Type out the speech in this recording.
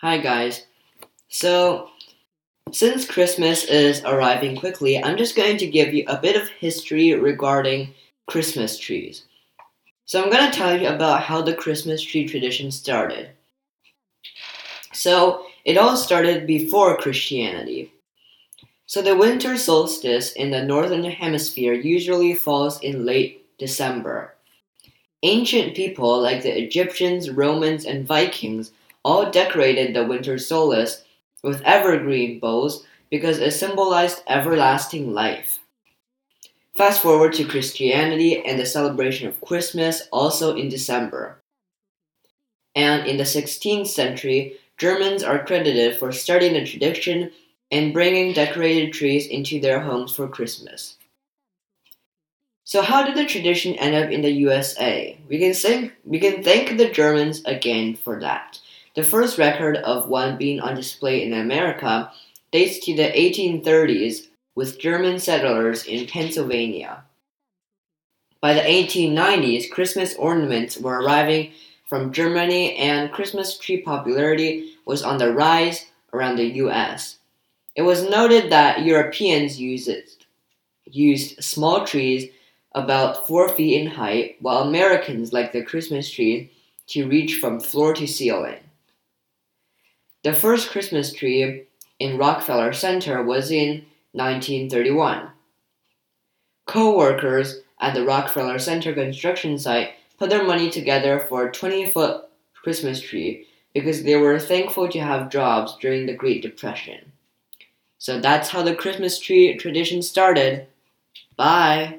Hi, guys. So, since Christmas is arriving quickly, I'm just going to give you a bit of history regarding Christmas trees. So, I'm going to tell you about how the Christmas tree tradition started. So, it all started before Christianity. So, the winter solstice in the northern hemisphere usually falls in late December. Ancient people like the Egyptians, Romans, and Vikings all decorated the winter solstice with evergreen boughs because it symbolized everlasting life. Fast forward to Christianity and the celebration of Christmas also in December. And in the 16th century, Germans are credited for starting the tradition and bringing decorated trees into their homes for Christmas. So how did the tradition end up in the USA? We can thank we can thank the Germans again for that. The first record of one being on display in America dates to the 1830s with German settlers in Pennsylvania. By the 1890s, Christmas ornaments were arriving from Germany and Christmas tree popularity was on the rise around the US. It was noted that Europeans used, used small trees about four feet in height, while Americans like the Christmas tree to reach from floor to ceiling. The first Christmas tree in Rockefeller Center was in 1931. Co workers at the Rockefeller Center construction site put their money together for a 20 foot Christmas tree because they were thankful to have jobs during the Great Depression. So that's how the Christmas tree tradition started. Bye!